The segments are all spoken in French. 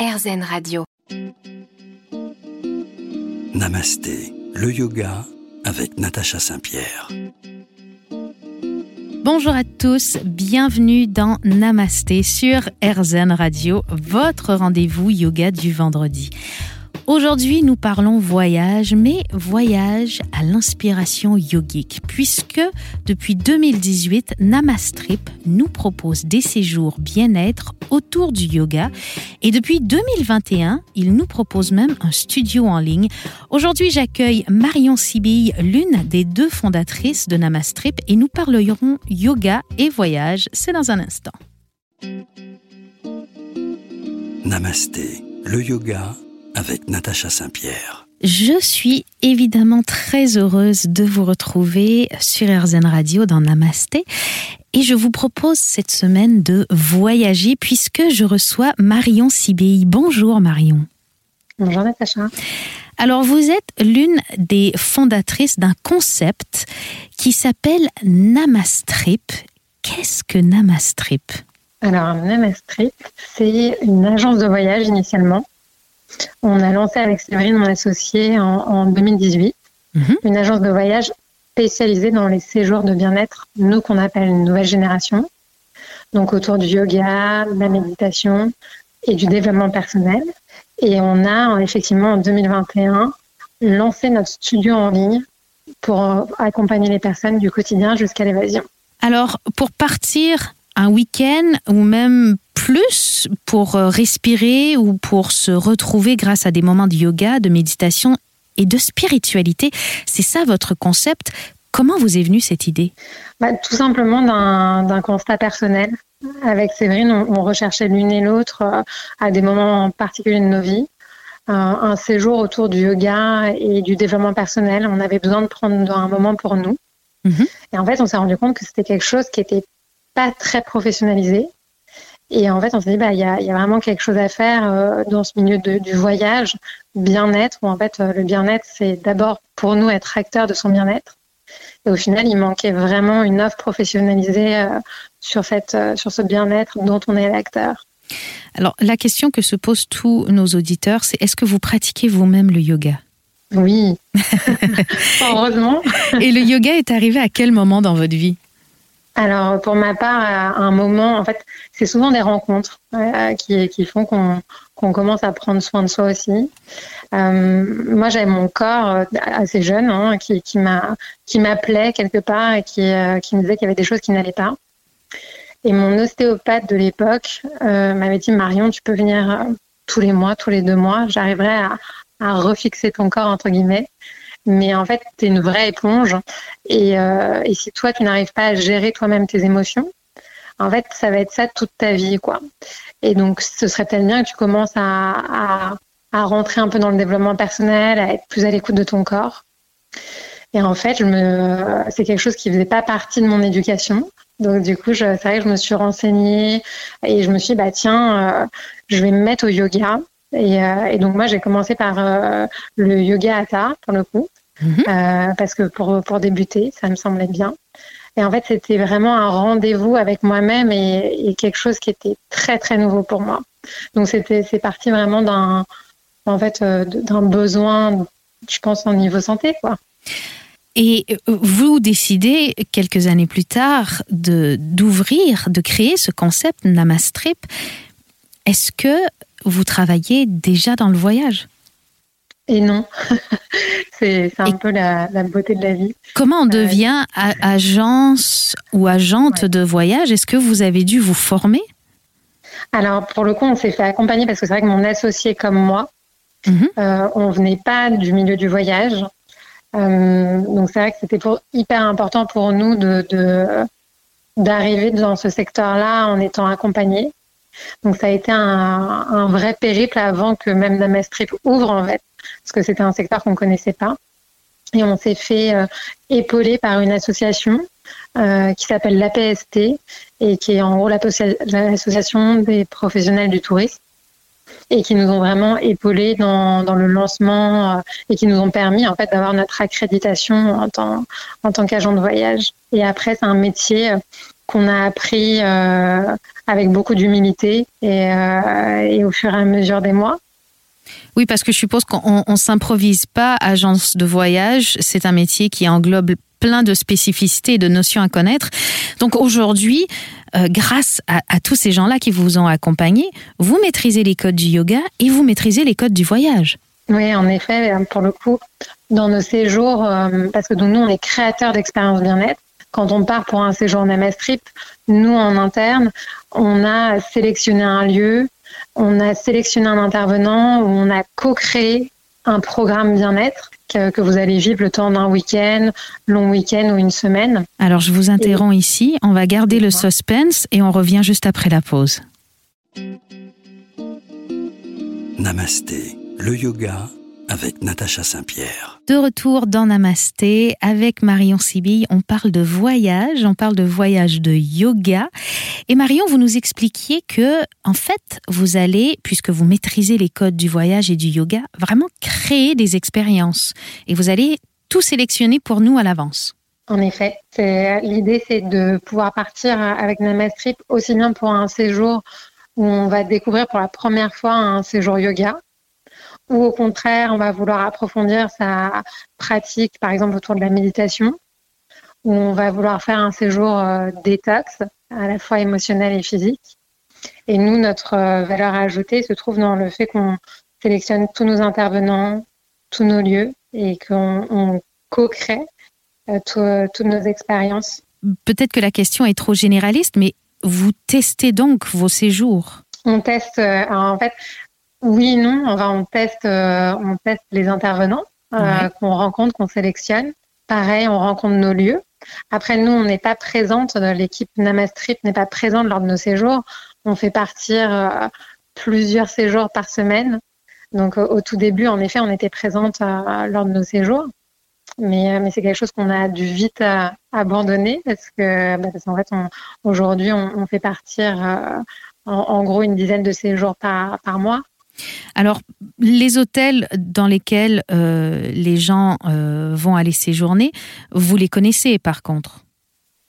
RZN Radio. Namasté, le yoga avec Natacha Saint-Pierre. Bonjour à tous, bienvenue dans Namasté sur RZN Radio, votre rendez-vous yoga du vendredi. Aujourd'hui, nous parlons voyage, mais voyage à l'inspiration yogique, puisque depuis 2018, Namastrip nous propose des séjours bien-être autour du yoga. Et depuis 2021, il nous propose même un studio en ligne. Aujourd'hui, j'accueille Marion Sibille, l'une des deux fondatrices de Namastrip, et nous parlerons yoga et voyage. C'est dans un instant. Namasté, le yoga avec Natacha Saint-Pierre. Je suis évidemment très heureuse de vous retrouver sur RZN Radio dans Namasté et je vous propose cette semaine de voyager puisque je reçois Marion Sibéi. Bonjour Marion. Bonjour Natacha. Alors vous êtes l'une des fondatrices d'un concept qui s'appelle Namastrip. Qu'est-ce que Namastrip? Alors Namastrip, c'est une agence de voyage initialement on a lancé avec Séverine, mon associé, en, 2018, mhm. une agence de voyage spécialisée dans les séjours de bien-être, nous qu'on appelle une nouvelle génération, donc autour du yoga, de la méditation et du développement personnel. Et on a effectivement en 2021 lancé notre studio en ligne pour accompagner les personnes du quotidien jusqu'à l'évasion. Alors, pour partir un week-end ou même plus pour euh, respirer ou pour se retrouver grâce à des moments de yoga, de méditation et de spiritualité. C'est ça votre concept. Comment vous est venue cette idée? Bah, Tout simplement d'un constat personnel. Avec Séverine, on, recherchait l'une et l'autre euh, à des moments particuliers de nos vies. un séjour autour du yoga et du développement personnel. On avait besoin de prendre un moment pour nous. Mhm. Et en fait, on s'est rendu compte que c'était quelque chose qui n'était pas très professionnalisé. Et en fait, on s'est dit, bah, il y, a, y, a, vraiment quelque chose à faire euh, dans ce milieu de, du voyage, bien-être, où en fait, euh, le bien-être, c'est d'abord pour nous être acteur de son bien-être. Et au final, il manquait vraiment une offre professionnalisée euh, sur, cette, sur ce bien-être dont on est l'acteur. Alors, la question que se posent tous nos auditeurs, c'est est-ce que vous pratiquez vous-même le yoga? Oui, heureusement. Et le yoga est arrivé à quel moment dans votre vie? Alors pour ma part, à un moment, en fait, c'est souvent des rencontres euh, qui, font qu'on commence à prendre soin de soi aussi. Euh, moi, j'avais mon corps euh, assez jeune hein, qui, m'appelait quelque part et qui, me disait qu'il y avait des choses qui n'allaient pas. Et mon ostéopathe de l'époque m'avait dit Marion, tu peux venir tous les mois, tous les deux mois, j'arriverai à refixer ton corps entre guillemets mais en fait, tu es une vraie éponge. Euh, et, si toi, tu n'arrives pas à gérer toi-même tes émotions, en fait, ça va être ça toute ta vie, quoi. Et donc, ce serait peut-être bien que tu commences à, à, rentrer un peu dans le développement personnel, à être plus à l'écoute de ton corps. Et en fait, me, c'est quelque chose qui faisait pas partie de mon éducation. Donc, du coup, c'est vrai que je me suis renseignée et je me suis dit, bah, tiens, euh, je vais me mettre au yoga. Et, euh, et donc moi, j'ai commencé par euh, le yoga hatha pour le coup, mhm. euh, parce que pour pour débuter, ça me semblait bien. Et en fait, c'était vraiment un rendez-vous avec moi-même et, et, quelque chose qui était très très nouveau pour moi. Donc c'était c'est parti vraiment d'un en fait d'un besoin, je pense, au niveau santé, quoi. Et vous décidez quelques années plus tard de d'ouvrir, de créer ce concept Namastrip. Est-ce que vous travaillez déjà dans le voyage. Et non, c'est un peu la, beauté de la vie. Comment on euh, devient agence ou agente de voyage? Est-ce que vous avez dû vous former? Alors pour le coup, on s'est fait accompagner parce que c'est vrai que mon associé comme moi, mhm. euh, on venait pas du milieu du voyage. Euh, donc c'est vrai que c'était hyper important pour nous de d'arriver dans ce secteur-là en étant accompagnés. Donc ça a été un, vrai périple avant que même Namastrip ouvre en fait, parce que c'était un secteur qu'on ne connaissait pas. Et on s'est fait euh, épauler par une association euh, qui s'appelle l'APST et qui est en gros l'association des professionnels du tourisme et qui nous ont vraiment épaulés dans, le lancement euh, et qui nous ont permis en fait d'avoir notre accréditation en tant, en tant qu'agent de voyage. Et après, c'est un métier qu'on a appris avec beaucoup d'humilité et, et au fur et à mesure des mois. Oui, parce que je suppose qu'on ne s'improvise pas agence de voyage. C'est un métier qui englobe plein de spécificités et de notions à connaître. Donc aujourd'hui, euh, grâce à, tous ces gens-là qui vous ont accompagné, vous maîtrisez les codes du yoga et vous maîtrisez les codes du voyage. Oui, en effet, pour le coup, dans nos séjours, euh, parce que nous, on est créateurs d'expériences bien-être. Quand on part pour un séjour Namastrip, nous, en interne, on a sélectionné un lieu, on a sélectionné un intervenant, on a co-créé un programme bien-être que, vous allez vivre le temps d'un week-end, long week-end ou une semaine. Alors je vous interromps ici, on va garder le suspense et on revient juste après la pause. Namasté, le yoga avec Natacha Saint-Pierre. De retour dans Namasté avec Marion Sibille, on parle de voyage, on parle de voyage de yoga. Et Marion, vous nous expliquiez que, en fait, vous allez, puisque vous maîtrisez les codes du voyage et du yoga, vraiment créer des expériences. Et vous allez tout sélectionner pour nous à l'avance. En effet, l'idée c'est de pouvoir partir avec Namastrip aussi bien pour un séjour où on va découvrir pour la première fois un séjour yoga, ou au contraire, on va vouloir approfondir sa pratique, par exemple autour de la méditation, ou on va vouloir faire un séjour euh, détox, à la fois émotionnel et physique. Et nous, notre euh, valeur ajoutée se trouve dans le fait qu'on sélectionne tous nos intervenants, tous nos lieux, et qu'on co-crée euh, toutes nos expériences. Peut-être que la question est trop généraliste, mais vous testez donc vos séjours? On teste, en fait, oui, non. On, va, on, teste, euh, on teste les intervenants euh, qu'on rencontre, qu'on sélectionne. Pareil, on rencontre nos lieux. Après, nous, on n'est pas présente, l'équipe Namastrip n'est pas présente lors de nos séjours. On fait partir euh, plusieurs séjours par semaine. Donc, au tout début, en effet, on était présente lors de nos séjours. Mais, mais c'est quelque chose qu'on a dû vite abandonner parce que, bah, qu'en fait, aujourd'hui, on, fait partir en, en, gros une dizaine de séjours par, par mois. Alors, les hôtels dans lesquels euh, les gens euh, vont aller séjourner, vous les connaissez par contre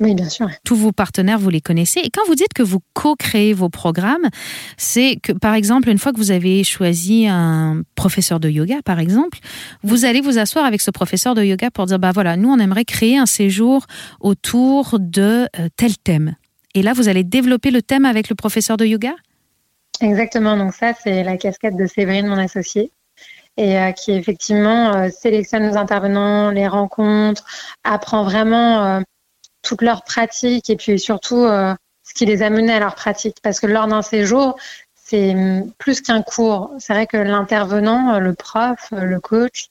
oui, bien sûr. Tous vos partenaires, vous les connaissez. Et quand vous dites que vous co-créez vos programmes, c'est que, par exemple, une fois que vous avez choisi un professeur de yoga, par exemple, vous allez vous asseoir avec ce professeur de yoga pour dire, bah voilà, nous, on aimerait créer un séjour autour de euh, tel thème. Et là, vous allez développer le thème avec le professeur de yoga? Exactement, donc ça c'est la casquette de Séverine, mon associée, et euh, qui effectivement euh, sélectionne nos intervenants, les rencontre, apprend vraiment euh, toutes leurs pratiques et puis surtout ce qui les a menés à leur pratique. Parce que lors d'un séjour, c'est hum, plus qu'un cours. C'est vrai que l'intervenant, le prof, le coach,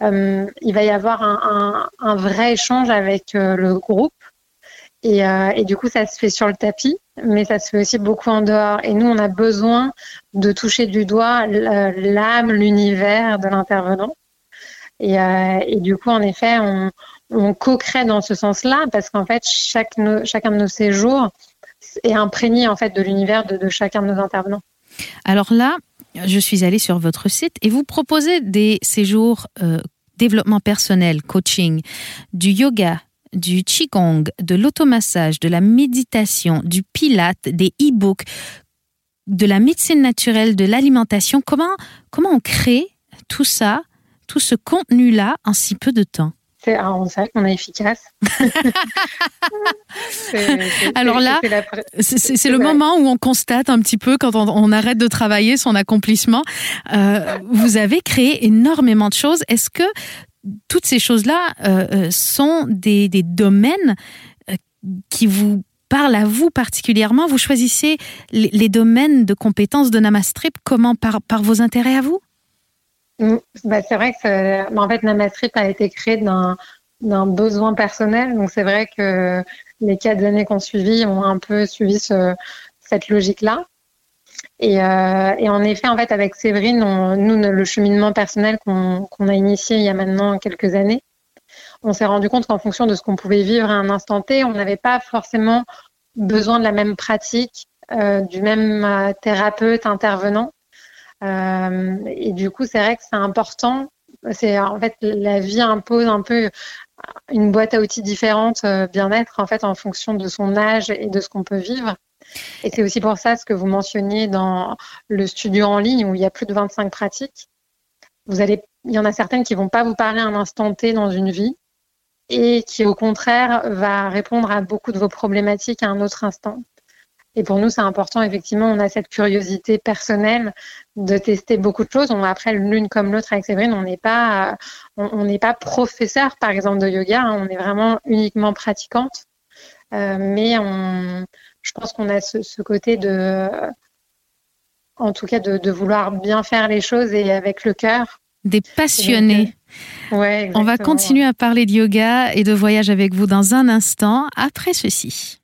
il va y avoir un, vrai échange avec le groupe. Et, du coup, ça se fait sur le tapis mais ça se fait aussi beaucoup en dehors. Et nous, on a besoin de toucher du doigt l'âme, l'univers de l'intervenant. Et, euh, du coup, en effet, on, co-crée dans ce sens-là parce qu'en fait, chacun de nos séjours est imprégné en fait de l'univers de, de, chacun de nos intervenants. Alors là, je suis allée sur votre site et vous proposez des séjours euh, développement personnel, coaching, du yoga, du qigong, de l'automassage, de la méditation, du pilate, des e-books, de la médecine naturelle, de l'alimentation. Comment, comment on crée tout ça, tout ce contenu-là en si peu de temps? C'est on sait qu'on est efficace. Alors là, c'est le moment où on constate un petit peu quand on, arrête de travailler son accomplissement. Euh, vous avez créé énormément de choses. Est-ce que toutes ces choses-là euh, euh, sont des, domaines euh, qui vous parlent à vous particulièrement. Vous choisissez les, domaines de compétences de Namastrip comment par, par vos intérêts à vous? Mm, bah, C'est vrai que en fait, Namastrip a été créé d'un besoin personnel. Donc c'est vrai que les quatre années qu'on suivi ont un peu suivi cette logique-là. Euh, et, en effet, en fait, avec Séverine, nous, le cheminement personnel qu'on a initié il y a maintenant quelques années, on s'est rendu compte qu'en fonction de ce qu'on pouvait vivre à un instant T, on n'avait pas forcément besoin de la même pratique, euh, du même euh, thérapeute intervenant. et du coup, c'est vrai que c'est important. C'est en fait la vie impose un peu une boîte à outils différente bien-être en fait en fonction de son âge et de ce qu'on peut vivre. Et c'est aussi pour ça ce que vous mentionniez dans le studio en ligne où il y a plus de 25 pratiques. Il y en a certaines qui vont pas vous parler un instant T dans une vie et qui au contraire va répondre à beaucoup de vos problématiques à un autre instant. Et pour nous, c'est important, effectivement, on a cette curiosité personnelle de tester beaucoup de choses. On, après, l'une comme l'autre avec Séverine, on n'est pas, on n'est pas professeur, par exemple, de yoga. Hein. on est vraiment uniquement pratiquante. Euh, mais on, je pense qu'on a ce, côté de, en tout cas, de, vouloir bien faire les choses et avec le cœur. Des passionnés. ouais, on va continuer à parler de yoga et de voyage avec vous dans un instant, après ceci.